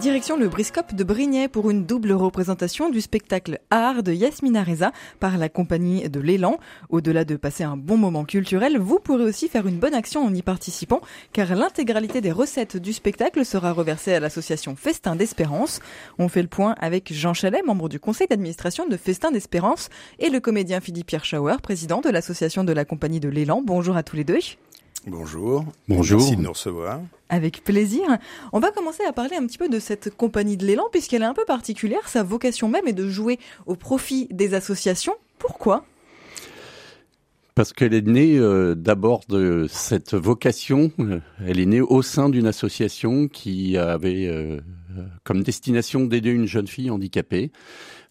Direction le Briscope de Brignais pour une double représentation du spectacle Art de Yasmina Reza par la compagnie de l'Élan. Au-delà de passer un bon moment culturel, vous pourrez aussi faire une bonne action en y participant car l'intégralité des recettes du spectacle sera reversée à l'association Festin d'Espérance. On fait le point avec Jean Chalet, membre du conseil d'administration de Festin d'Espérance et le comédien Philippe Pierre Schauer, président de l'association de la compagnie de l'Élan. Bonjour à tous les deux. Bonjour. Bonjour. Merci de nous recevoir. Avec plaisir. On va commencer à parler un petit peu de cette compagnie de l'élan puisqu'elle est un peu particulière. Sa vocation même est de jouer au profit des associations. Pourquoi? Parce qu'elle est née euh, d'abord de cette vocation. Euh, elle est née au sein d'une association qui avait euh, comme destination d'aider une jeune fille handicapée.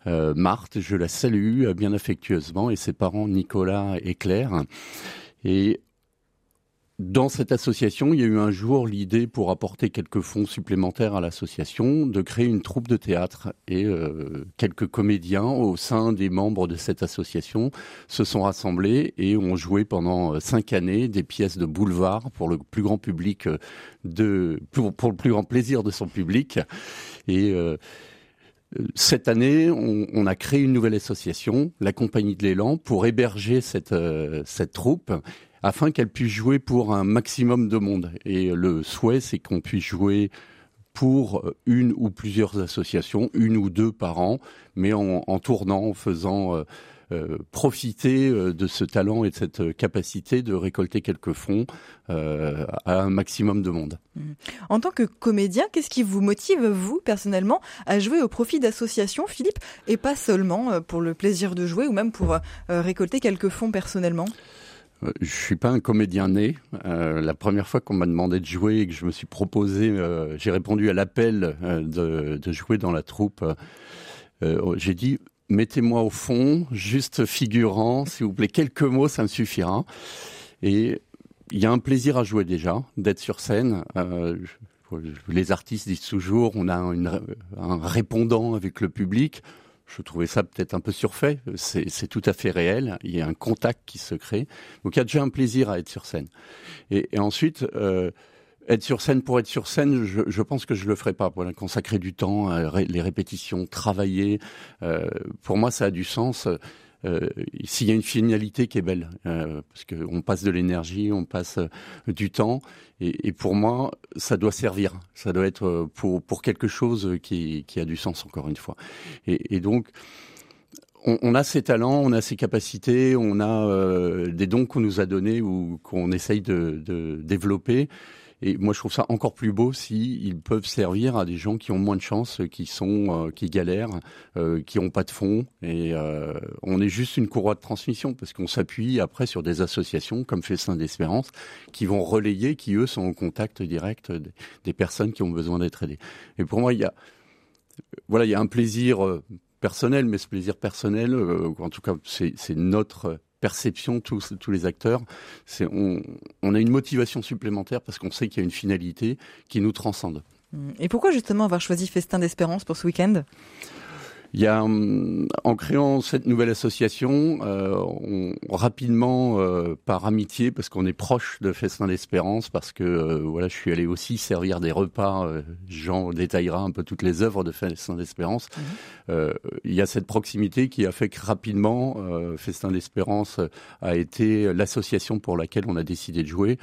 Marthe, je la salue bien affectueusement, et ses parents Nicolas et Claire. Et dans cette association, il y a eu un jour l'idée, pour apporter quelques fonds supplémentaires à l'association, de créer une troupe de théâtre. Et euh, quelques comédiens au sein des membres de cette association se sont rassemblés et ont joué pendant euh, cinq années des pièces de boulevard pour le plus grand public, euh, de, pour, le plus grand plaisir de son public. Et cette année, on, a créé une nouvelle association, la Compagnie de l'Élan, pour héberger cette, cette troupe afin qu'elle puisse jouer pour un maximum de monde. Et le souhait, c'est qu'on puisse jouer pour une ou plusieurs associations, une ou deux par an, mais en, tournant, en faisant euh, euh, profiter euh, de ce talent et de cette capacité de récolter quelques fonds à un maximum de monde. Mmh. En tant que comédien, qu'est-ce qui vous motive, vous, personnellement, à jouer au profit d'associations, Philippe, et pas seulement pour le plaisir de jouer ou même pour récolter quelques fonds personnellement? euh, je suis pas un comédien né. Euh, la première fois qu'on m'a demandé de jouer et que je me suis proposé, euh, j'ai répondu à l'appel de, jouer dans la troupe. j'ai dit mettez-moi au fond, juste figurant, s'il vous plaît, quelques mots, ça me suffira. Et il y a un plaisir à jouer déjà, d'être sur scène. les artistes disent toujours, on a un répondant avec le public je trouvais ça peut-être un peu surfait. C'est tout à fait réel. Il y a un contact qui se crée. Donc il y a déjà un plaisir à être sur scène. Et, ensuite, euh, être sur scène pour être sur scène, je, je pense que je le ferai pas. Voilà, consacrer du temps, à les répétitions, travailler. Euh, pour moi, ça a du sens. Euh, s'il y a une finalité qui est belle, euh, parce qu'on passe de l'énergie, on passe euh, du temps, et, pour moi, ça doit servir, ça doit être pour, pour quelque chose qui, a du sens, encore une fois. Et, donc, on, a ces talents, on a ces capacités, on a des dons qu'on nous a donnés ou qu'on essaye de développer. Et moi, je trouve ça encore plus beau si ils peuvent servir à des gens qui ont moins de chance, qui sont, euh, qui galèrent, euh, qui n'ont pas de fonds. Et euh, on est juste une courroie de transmission parce qu'on s'appuie après sur des associations comme Festin d'Espérance qui vont relayer, qui eux sont en contact direct des, personnes qui ont besoin d'être aidées. Et pour moi, il y a, voilà, il y a un plaisir personnel, mais ce plaisir personnel, en tout cas, c'est notre perception, tous, tous les acteurs, c'est on, on a une motivation supplémentaire parce qu'on sait qu'il y a une finalité qui nous transcende. Et pourquoi justement avoir choisi Festin d'Espérance pour ce week-end? Il y a, hum, en créant cette nouvelle association, euh, on, rapidement, euh, par amitié, parce qu'on est proche de Festin d'Espérance, parce que euh, voilà, je suis allé aussi servir des repas. Jean détaillera un peu toutes les œuvres de Festin d'Espérance. Mhm. il y a cette proximité qui a fait que rapidement, Festin d'Espérance a été l'association pour laquelle on a décidé de jouer.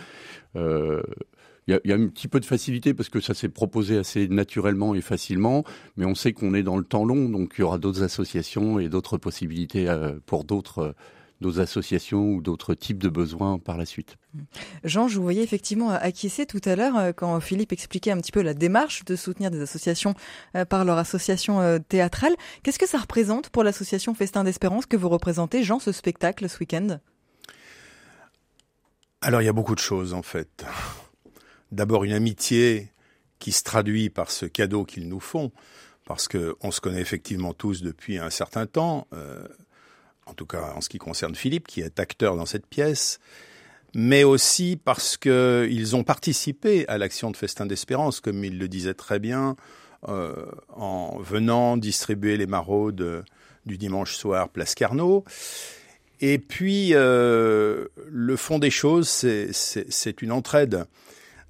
Il y, a, un petit peu de facilité parce que ça s'est proposé assez naturellement et facilement, mais on sait qu'on est dans le temps long, donc il y aura d'autres associations et d'autres possibilités euh, pour d'autres euh, d'autres associations ou d'autres types de besoins par la suite. Jean, je vous voyais effectivement acquiescer tout à l'heure euh, quand Philippe expliquait un petit peu la démarche de soutenir des associations par leur association théâtrale. Qu'est-ce que ça représente pour l'association Festin d'Espérance que vous représentez, Jean, ce spectacle ce week-end? Alors il y a beaucoup de choses en fait d'abord une amitié qui se traduit par ce cadeau qu'ils nous font, parce qu'on se connaît effectivement tous depuis un certain temps, euh, en tout cas en ce qui concerne Philippe, qui est acteur dans cette pièce, mais aussi parce qu'ils ont participé à l'action de Festin d'Espérance, comme il le disait très bien, euh, en venant distribuer les maraudes du dimanche soir, place Carnot. Et puis, euh, le fond des choses, c'est une entraide.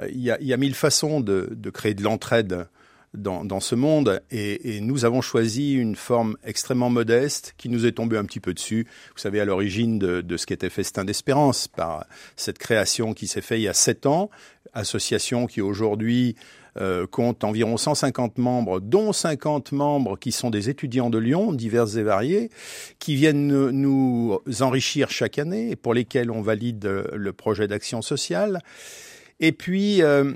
Il y, a, il y a mille façons de, créer de l'entraide dans, ce monde et, et, nous avons choisi une forme extrêmement modeste qui nous est tombée un petit peu dessus. Vous savez, à l'origine de, de, ce qu'était Festin d'Espérance, par cette création qui s'est faite il y a sept ans, association qui aujourd'hui euh, compte environ 150 membres, dont 50 membres qui sont des étudiants de Lyon, divers et variés, qui viennent nous enrichir chaque année et pour lesquels on valide le projet d'action sociale. Et puis, euh,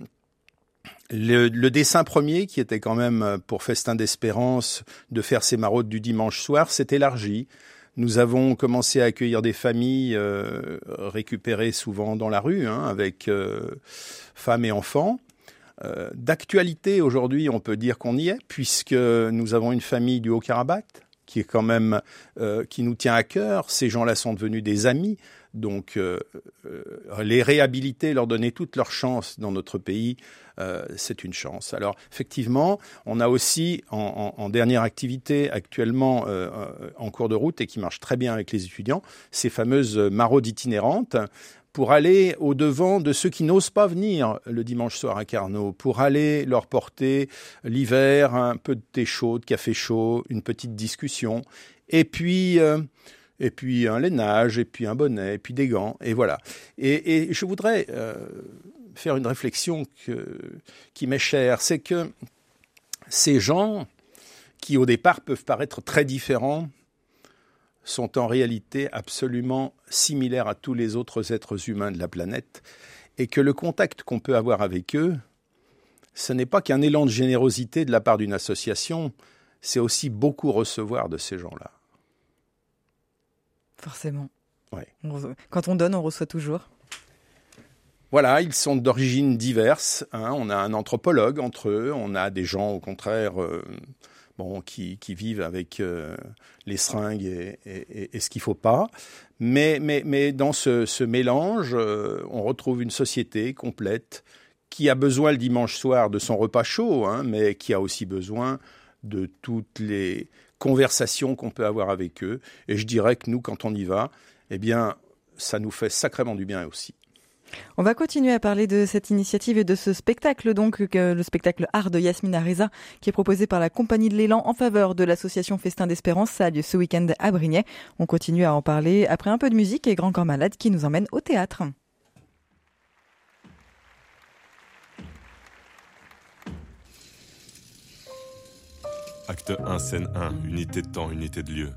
le, dessin premier, qui était quand même pour Festin d'Espérance de faire ses maraudes du dimanche soir, s'est élargi. Nous avons commencé à accueillir des familles euh, récupérées souvent dans la rue, hein, avec euh, femmes et enfants. Euh, D'actualité aujourd'hui, on peut dire qu'on y est, puisque nous avons une famille du Haut-Karabakh qui est quand même euh, qui nous tient à cœur. Ces gens-là sont devenus des amis, donc euh, euh les réhabiliter, leur donner toute leur chance dans notre pays, euh, c'est une chance. Alors effectivement, on a aussi en, dernière activité actuellement en cours de route et qui marche très bien avec les étudiants, ces fameuses maraudes itinérantes pour aller au devant de ceux qui n'osent pas venir le dimanche soir à Carnot, pour aller leur porter l'hiver un peu de thé chaud, de café chaud, une petite discussion, et puis et puis un lainage, et puis un bonnet, et puis des gants, et voilà. Et, je voudrais euh, faire une réflexion qui m'est chère, c'est que ces gens qui au départ peuvent paraître très différents sont en réalité absolument similaires à tous les autres êtres humains de la planète et que le contact qu'on peut avoir avec eux, ce n'est pas qu'un élan de générosité de la part d'une association, c'est aussi beaucoup recevoir de ces gens-là. Forcément. Ouais. Quand on donne, on reçoit toujours. Voilà, ils sont d'origines diverses. Hein. On a un anthropologue entre eux, on a des gens au contraire euh, bon, qui, qui vivent avec euh, les seringues et, et, et ce qu'il faut pas. Mais, mais, mais dans ce, ce mélange, euh, on retrouve une société complète qui a besoin le dimanche soir de son repas chaud, hein, mais qui a aussi besoin de toutes les conversations qu'on peut avoir avec eux. Et je dirais que nous, quand on y va, eh bien, ça nous fait sacrément du bien aussi. On va continuer à parler de cette initiative et de ce spectacle, donc le spectacle Art de Yasmina Reza, qui est proposé par la Compagnie de l'Élan en faveur de l'association Festin d'Espérance. Ça a lieu ce week-end à Brignais. On continue à en parler après un peu de musique et Grand Corps Malade qui nous emmène au théâtre. Acte 1, scène 1, unité de temps, unité de lieu.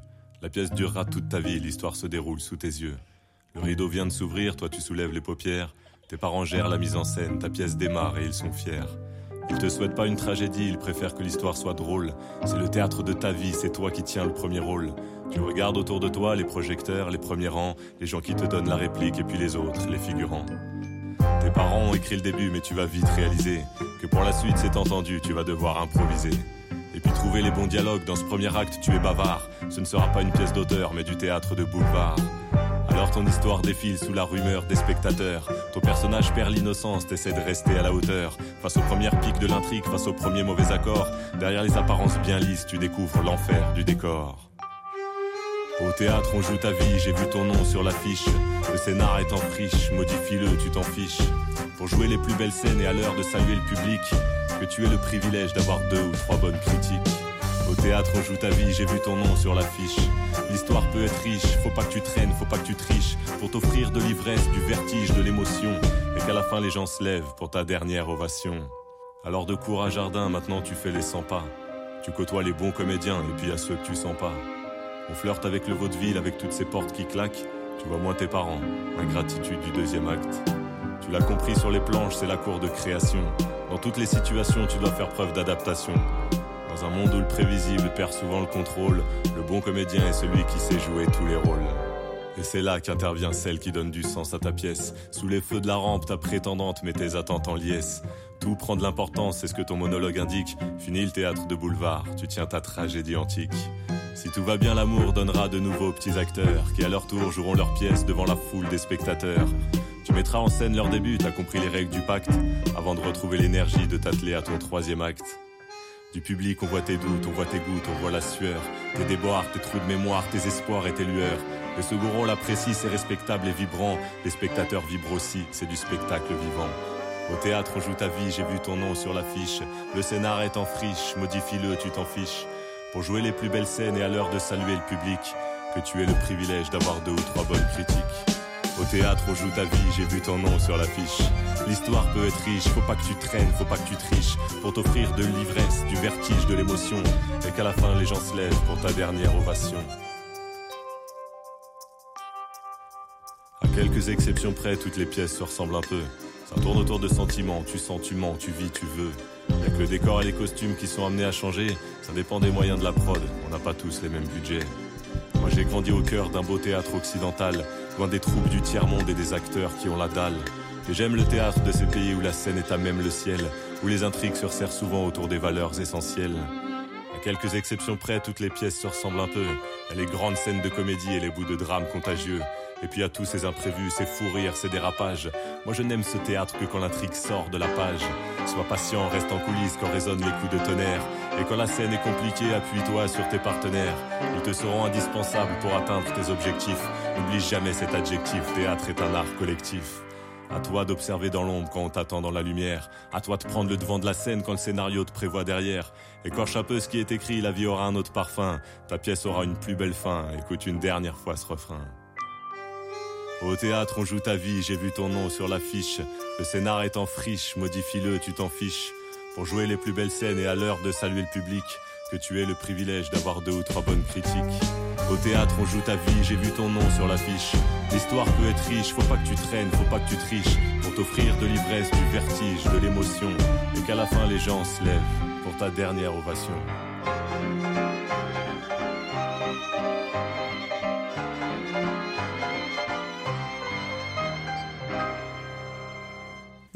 La pièce durera toute ta vie, l'histoire se déroule sous tes yeux. Le rideau vient de s'ouvrir, toi tu soulèves les paupières. Tes parents gèrent la mise en scène, ta pièce démarre et ils sont fiers. Ils te souhaitent pas une tragédie, ils préfèrent que l'histoire soit drôle. C'est le théâtre de ta vie, c'est toi qui tiens le premier rôle. Tu regardes autour de toi les projecteurs, les premiers rangs, les gens qui te donnent la réplique et puis les autres, les figurants. Tes parents ont écrit le début, mais tu vas vite réaliser que pour la suite, c'est entendu, tu vas devoir improviser. Et puis trouver les bons dialogues dans ce premier acte, tu es bavard. Ce ne sera pas une pièce d'auteur, mais du théâtre de boulevard. Alors ton histoire défile sous la rumeur des spectateurs. Ton personnage perd l'innocence, t'essaies de rester à la hauteur. Face aux premières piques de l'intrigue, face aux premiers mauvais accords. Derrière les apparences bien lisses, tu découvres l'enfer du décor. Au théâtre, on joue ta vie, j'ai vu ton nom sur l'affiche. Le scénar est en friche, modifie-le, tu t'en fiches. Pour jouer les plus belles scènes et à l'heure de saluer le public, que tu aies le privilège d'avoir deux ou trois bonnes critiques. Au théâtre, on joue ta vie, j'ai vu ton nom sur l'affiche. L'histoire peut être riche, faut pas que tu traînes, faut pas que tu triches. Pour t'offrir de l'ivresse, du vertige, de l'émotion. Et qu'à la fin, les gens se lèvent pour ta dernière ovation. Alors de cours à jardin, maintenant tu fais les 100 pas. Tu côtoies les bons comédiens et puis à ceux que tu sens pas. On flirte avec le vaudeville, avec toutes ces portes qui claquent. Tu vois moins tes parents, ingratitude du deuxième acte. Tu l'as compris sur les planches, c'est la cour de création. Dans toutes les situations, tu dois faire preuve d'adaptation. Dans un monde où le prévisible perd souvent le contrôle, le bon comédien est celui qui sait jouer tous les rôles. Et c'est là qu'intervient celle qui donne du sens à ta pièce. Sous les feux de la rampe, ta prétendante met tes attentes en liesse. Tout prend de l'importance, c'est ce que ton monologue indique. Fini le théâtre de boulevard, tu tiens ta tragédie antique. Si tout va bien, l'amour donnera de nouveaux petits acteurs qui à leur tour joueront leur pièce devant la foule des spectateurs. Tu mettras en scène leur début, t'as compris les règles du pacte, avant de retrouver l'énergie de t'atteler à ton troisième acte. Du public, on voit tes doutes, on voit tes gouttes, on voit la sueur, tes déboires, tes trous de mémoire, tes espoirs et tes lueurs. Le second rôle apprécie, c'est respectable et vibrant. Les spectateurs vibrent aussi, c'est du spectacle vivant. Au théâtre, on joue ta vie, j'ai vu ton nom sur l'affiche. Le scénar est en friche, modifie-le, tu t'en fiches. Pour jouer les plus belles scènes et à l'heure de saluer le public, que tu aies le privilège d'avoir deux ou trois bonnes critiques. Au théâtre, on joue ta vie, j'ai vu ton nom sur l'affiche. L'histoire peut être riche, faut pas que tu traînes, faut pas que tu triches, pour t'offrir de l'ivresse, du vertige, de l'émotion, et qu'à la fin les gens se lèvent pour ta dernière ovation. À quelques exceptions près, toutes les pièces se ressemblent un peu. Ça tourne autour de sentiments, tu sens, tu mens, tu vis, tu veux. Que le décor et les costumes qui sont amenés à changer, ça dépend des moyens de la prod, on n'a pas tous les mêmes budgets. Moi j'ai grandi au cœur d'un beau théâtre occidental, loin des troupes du tiers-monde et des acteurs qui ont la dalle. Et j'aime le théâtre de ces pays où la scène est à même le ciel, où les intrigues se resserrent souvent autour des valeurs essentielles. À quelques exceptions près, toutes les pièces se ressemblent un peu. A les grandes scènes de comédie et les bouts de drame contagieux. Et puis à tous ces imprévus, ces fous rires, ces dérapages. Moi je n'aime ce théâtre que quand l'intrigue sort de la page. Sois patient, reste en coulisses quand résonnent les coups de tonnerre. Et quand la scène est compliquée, appuie-toi sur tes partenaires. Ils te seront indispensables pour atteindre tes objectifs. N'oublie jamais cet adjectif, théâtre est un art collectif. À toi d'observer dans l'ombre quand on t'attend dans la lumière. À toi de prendre le devant de la scène quand le scénario te prévoit derrière. Écorche un peu ce qui est écrit, la vie aura un autre parfum. Ta pièce aura une plus belle fin. Écoute une dernière fois ce refrain. Au théâtre, on joue ta vie, j'ai vu ton nom sur l'affiche. Le scénar est en friche, modifie-le, tu t'en fiches. Pour jouer les plus belles scènes et à l'heure de saluer le public, que tu aies le privilège d'avoir deux ou trois bonnes critiques. Au théâtre, on joue ta vie, j'ai vu ton nom sur l'affiche. L'histoire peut être riche, faut pas que tu traînes, faut pas que tu triches. Pour t'offrir de l'ivresse, du vertige, de l'émotion. Et qu'à la fin les gens se lèvent pour ta dernière ovation.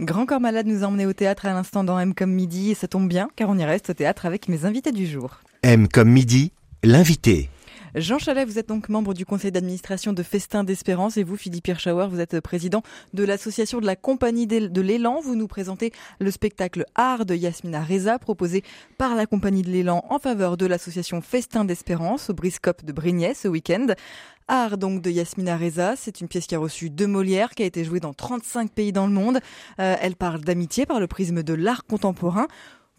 Grand Corps Malade nous a emmenés au théâtre à l'instant dans M comme midi et ça tombe bien car on y reste au théâtre avec mes invités du jour. M comme midi, l'invité. Jean Chalet, vous êtes donc membre du conseil d'administration de Festin d'Espérance et vous, Philippe Hirschauer, vous êtes président de l'association de la compagnie de l'élan. Vous nous présentez le spectacle Art de Yasmina Reza proposé par la compagnie de l'élan en faveur de l'association Festin d'Espérance au Briscope de Brignais ce week-end. Art donc de Yasmina Reza, c'est une pièce qui a reçu deux Molières, qui a été jouée dans 35 pays dans le monde. Euh, elle parle d'amitié par le prisme de l'art contemporain.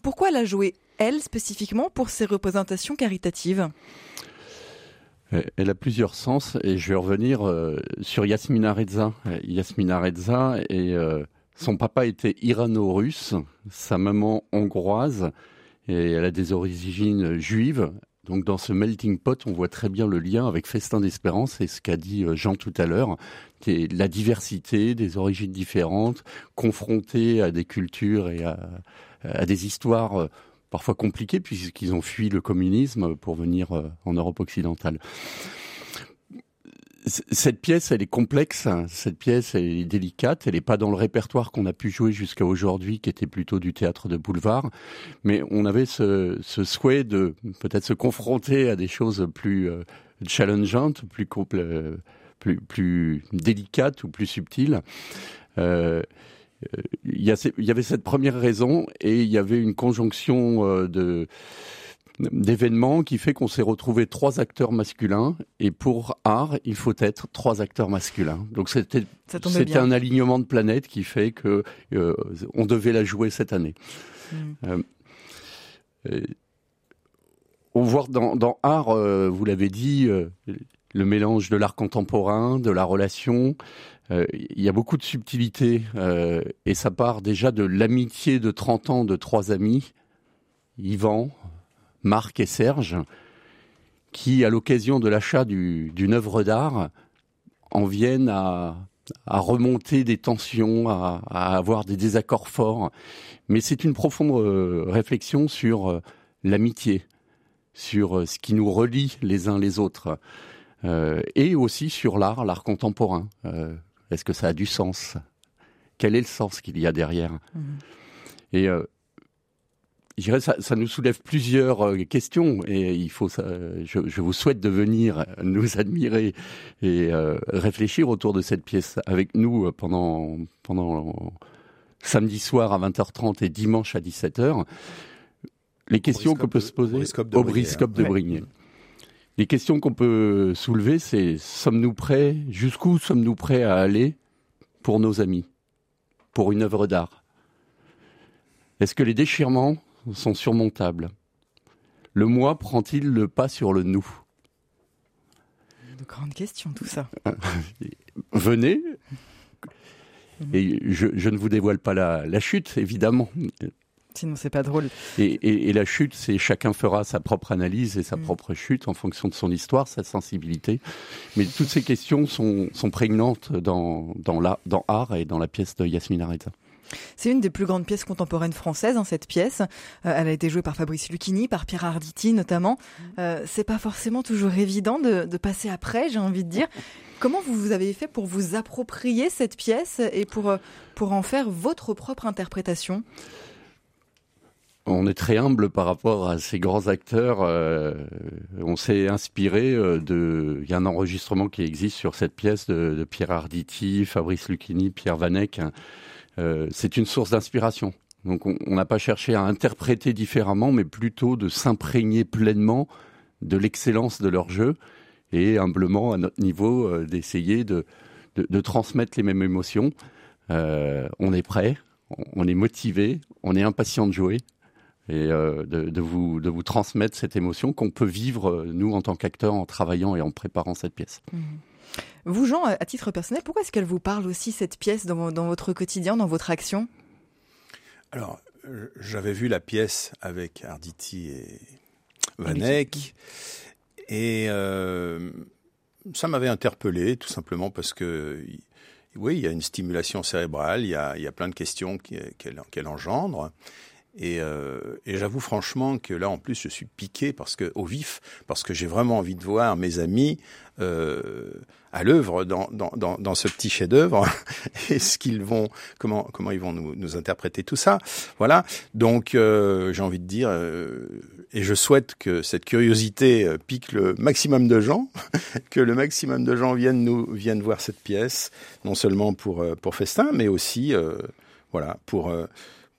Pourquoi la jouer, elle, spécifiquement, pour ses représentations caritatives? Elle a plusieurs sens et je vais revenir euh, sur Yasmina Reza. Yasmina Reza et euh, son papa était irano-russe, sa maman hongroise et elle a des origines juives. Donc dans ce melting pot, on voit très bien le lien avec Festin d'Espérance et ce qu'a dit euh, Jean tout à l'heure, qui est la diversité des origines différentes, confrontées à des cultures et à, des histoires parfois compliqué puisqu'ils ont fui le communisme pour venir euh, en Europe occidentale. Cette pièce, elle est complexe. Cette pièce, elle est délicate. Elle n'est pas dans le répertoire qu'on a pu jouer jusqu'à aujourd'hui, qui était plutôt du théâtre de boulevard. Mais on avait ce, souhait de peut-être se confronter à des choses plus euh, challengeantes, plus, euh, plus, plus délicates ou plus subtiles. Euh, il y, avait cette première raison et il y avait une conjonction euh, de d'événements qui fait qu'on s'est retrouvé trois acteurs masculins. Et pour art il faut être trois acteurs masculins. Donc c'était c'était un alignement de planètes qui fait que euh, on devait la jouer cette année. Mm. euh, on voit dans, dans art vous l'avez dit le mélange de l'art contemporain de la relation. Euh, il y a beaucoup de subtilité euh, et ça part déjà de l'amitié de 30 ans de trois amis, Yvan, Marc et Serge, qui, à l'occasion de l'achat d'une œuvre d'art, en viennent à, remonter des tensions, à, avoir des désaccords forts. Mais c'est une profonde euh, réflexion sur l'amitié, sur ce qui nous relie les uns les autres, et aussi sur l'art, l'art contemporain. Est-ce que ça a du sens? Quel est le sens qu'il y a derrière? Et euh, je dirais ça, ça nous soulève plusieurs euh, questions et il faut, je, je, vous souhaite de venir nous admirer et euh, réfléchir autour de cette pièce avec nous pendant pendant samedi soir à 20h30 et dimanche à 17h. les questions qu'on peut se poser au briscope de Brignais. Les questions qu'on peut soulever, c'est sommes-nous prêts, jusqu'où sommes-nous prêts à aller pour nos amis, pour une œuvre d'art? Est-ce que les déchirements sont surmontables Le moi prend-il le pas sur le nous? De grandes questions, tout ça. Venez. Et je, ne vous dévoile pas la chute, évidemment. Sinon, c'est pas drôle. Et, la chute, c'est chacun fera sa propre analyse et sa mm. propre chute en fonction de son histoire, sa sensibilité. Mais toutes ces questions sont, prégnantes dans, dans, la, dans Art et dans la pièce de Yasmine Areta. C'est une des plus grandes pièces contemporaines françaises, hein, cette pièce. Euh, elle a été jouée par Fabrice Lucchini, par Pierre Arditi notamment. Mm. Euh, c'est pas forcément toujours évident de, de passer après, j'ai envie de dire. Comment vous, vous avez fait pour vous approprier cette pièce et pour, euh, pour en faire votre propre interprétation? On est très humble par rapport à ces grands acteurs. Euh, on s'est inspiré de. Il y a un enregistrement qui existe sur cette pièce de, Pierre Arditi, Fabrice Lucchini, Pierre Vanek. Euh, c'est une source d'inspiration. Donc on n'a pas cherché à interpréter différemment, mais plutôt de s'imprégner pleinement de l'excellence de leur jeu et humblement à notre niveau d'essayer de, transmettre les mêmes émotions. on est prêt, on est motivé, on est impatient de jouer et euh, de, vous, transmettre cette émotion qu'on peut vivre, euh, nous, en tant qu'acteurs, en travaillant et en préparant cette pièce. Mmh. Vous, Jean, à titre personnel, pourquoi est-ce qu'elle vous parle aussi, cette pièce, dans, dans votre quotidien, dans votre action? Alors, j'avais vu la pièce avec Arditi et Vanek, et euh, ça m'avait interpellé, tout simplement parce que... Oui, il y a une stimulation cérébrale, il y a, il y a plein de questions qu'elle engendre. Et, euh, et j'avoue franchement que là, en plus, je suis piqué parce que au vif, parce que j'ai vraiment envie de voir mes amis euh, à l'œuvre dans, dans, dans, dans, ce petit chef-d'œuvre et ce qu'ils vont, comment comment ils vont nous, nous interpréter tout ça. Voilà. Donc, euh, j'ai envie de dire, euh, et je souhaite que cette curiosité euh, pique le maximum de gens, que le maximum de gens viennent nous viennent voir cette pièce, non seulement pour pour festin, mais aussi, voilà, pour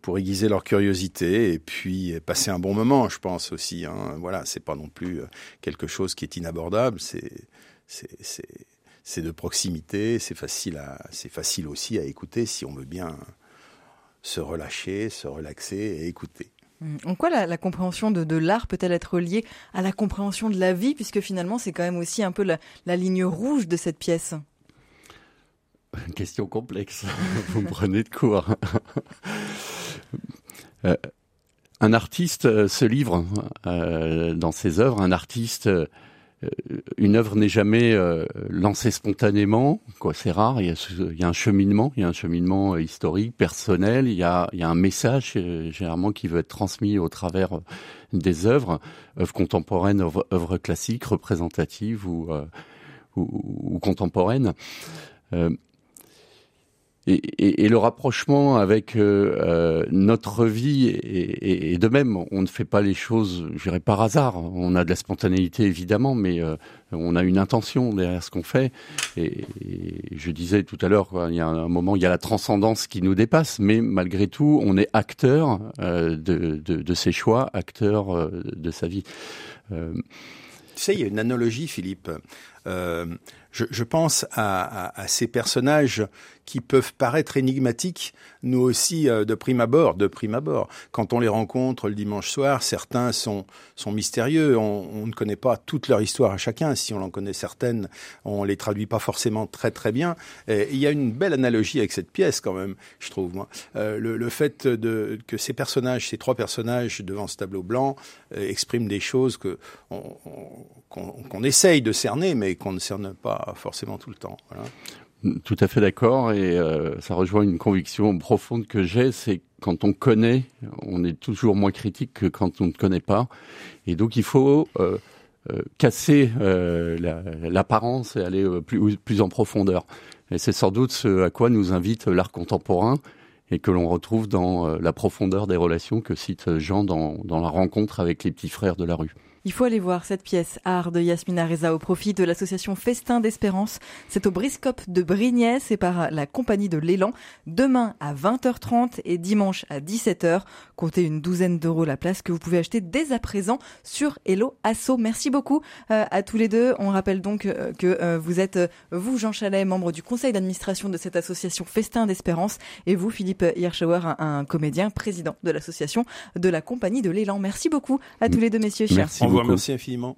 pour aiguiser leur curiosité et puis passer un bon moment, je pense aussi. Hein. Voilà, c'est pas non plus euh, quelque chose qui est inabordable. C'est c'est de proximité, c'est facile à c'est facile aussi à écouter si on veut bien se relâcher, se relaxer et écouter. En quoi la, compréhension de, l'art peut-elle être liée à la compréhension de la vie, puisque finalement c'est quand même aussi un peu la, la ligne rouge de cette pièce? Une question complexe, vous me prenez de court. Euh, un artiste euh, se livre euh, dans ses œuvres. Un artiste, une œuvre n'est jamais lancée spontanément. C'est rare. Il y, a, un cheminement, il y a un cheminement historique, personnel. Il y a, un message généralement qui veut être transmis au travers des œuvres, œuvres contemporaines, œuvres, classiques, représentatives ou, contemporaines. Et, et, le rapprochement avec euh, euh, notre vie et, de même, on ne fait pas les choses, je dirais par hasard. On a de la spontanéité évidemment, mais euh, on a une intention derrière ce qu'on fait. Et, je disais tout à l'heure, il y a un moment, il y a la transcendance qui nous dépasse, mais malgré tout, on est acteur de, de, de, ses choix, acteur de sa vie. tu sais, il y a une analogie, Philippe. Euh, je, je, pense à, à, à, ces personnages qui peuvent paraître énigmatiques, nous aussi euh, de prime abord, de prime abord. Quand on les rencontre le dimanche soir, certains sont, sont mystérieux. On, on ne connaît pas toute leur histoire à chacun. Si on en connaît certaines, on les traduit pas forcément très très bien. Et il y a une belle analogie avec cette pièce quand même, je trouve moi. Euh, le, le, fait de, que ces personnages, ces trois personnages devant ce tableau blanc, euh, expriment des choses que qu'on essaye de cerner, mais qu'on ne cerne pas forcément tout le temps. Tout à fait d'accord, et euh, ça rejoint une conviction profonde que j'ai, c'est quand on connaît, on est toujours moins critique que quand on ne connaît pas, et donc il faut euh, euh, casser l'apparence et aller plus, plus en profondeur. Et c'est sans doute ce à quoi nous invite l'art contemporain, et que l'on retrouve dans la profondeur des relations que cite Jean dans, dans la rencontre avec les petits frères de la rue. Il faut aller voir cette pièce art de Yasmina Reza au profit de l'association Festin d'Espérance. C'est au Briscope de Brignais, c'est par la compagnie de l'élan. Demain à 20h30 et dimanche à 17h. Comptez une douzaine d'euros la place que vous pouvez acheter dès à présent sur Hello Asso. Merci beaucoup euh, à tous les deux. On rappelle donc euh, que euh, vous êtes, vous Jean Chalet, membre du conseil d'administration de cette association Festin d'Espérance et vous Philippe Hirschauer, un, un comédien, président de l'association de la compagnie de l'élan. Merci beaucoup à tous les deux messieurs. Merci beaucoup. merci infiniment.